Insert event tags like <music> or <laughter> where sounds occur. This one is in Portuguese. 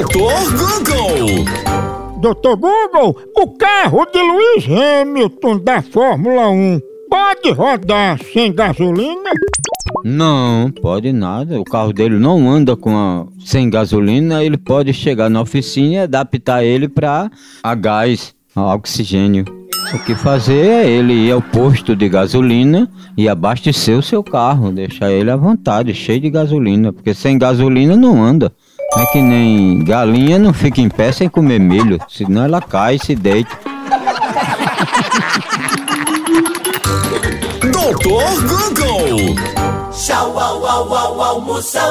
Doutor Google! Doutor Google, o carro de Lewis Hamilton da Fórmula 1 pode rodar sem gasolina? Não, pode nada. O carro dele não anda com a, sem gasolina. Ele pode chegar na oficina e adaptar ele para a gás, a oxigênio. O que fazer é ele ir ao posto de gasolina e abastecer o seu carro, deixar ele à vontade, cheio de gasolina, porque sem gasolina não anda. É que nem galinha não fica em pé sem comer milho, senão ela cai e se deita. <laughs> Doutor Google! Tchau, au, au, au, almoção.